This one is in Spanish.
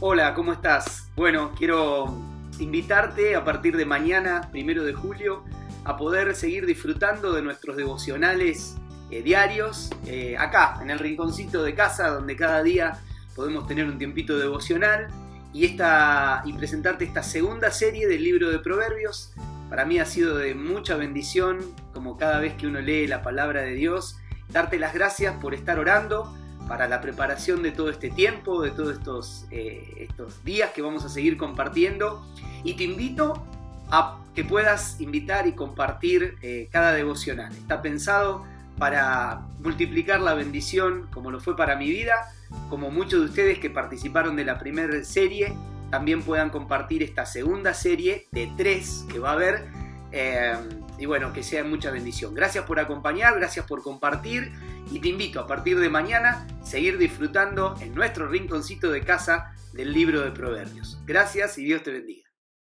Hola, ¿cómo estás? Bueno, quiero invitarte a partir de mañana, primero de julio, a poder seguir disfrutando de nuestros devocionales eh, diarios, eh, acá, en el rinconcito de casa, donde cada día podemos tener un tiempito devocional y, esta, y presentarte esta segunda serie del libro de Proverbios. Para mí ha sido de mucha bendición, como cada vez que uno lee la palabra de Dios, darte las gracias por estar orando para la preparación de todo este tiempo, de todos estos, eh, estos días que vamos a seguir compartiendo. Y te invito a que puedas invitar y compartir eh, cada devocional. Está pensado para multiplicar la bendición como lo fue para mi vida, como muchos de ustedes que participaron de la primera serie también puedan compartir esta segunda serie de tres que va a haber. Eh, y bueno, que sea mucha bendición. Gracias por acompañar, gracias por compartir y te invito a partir de mañana seguir disfrutando en nuestro rinconcito de casa del libro de Proverbios. Gracias y Dios te bendiga.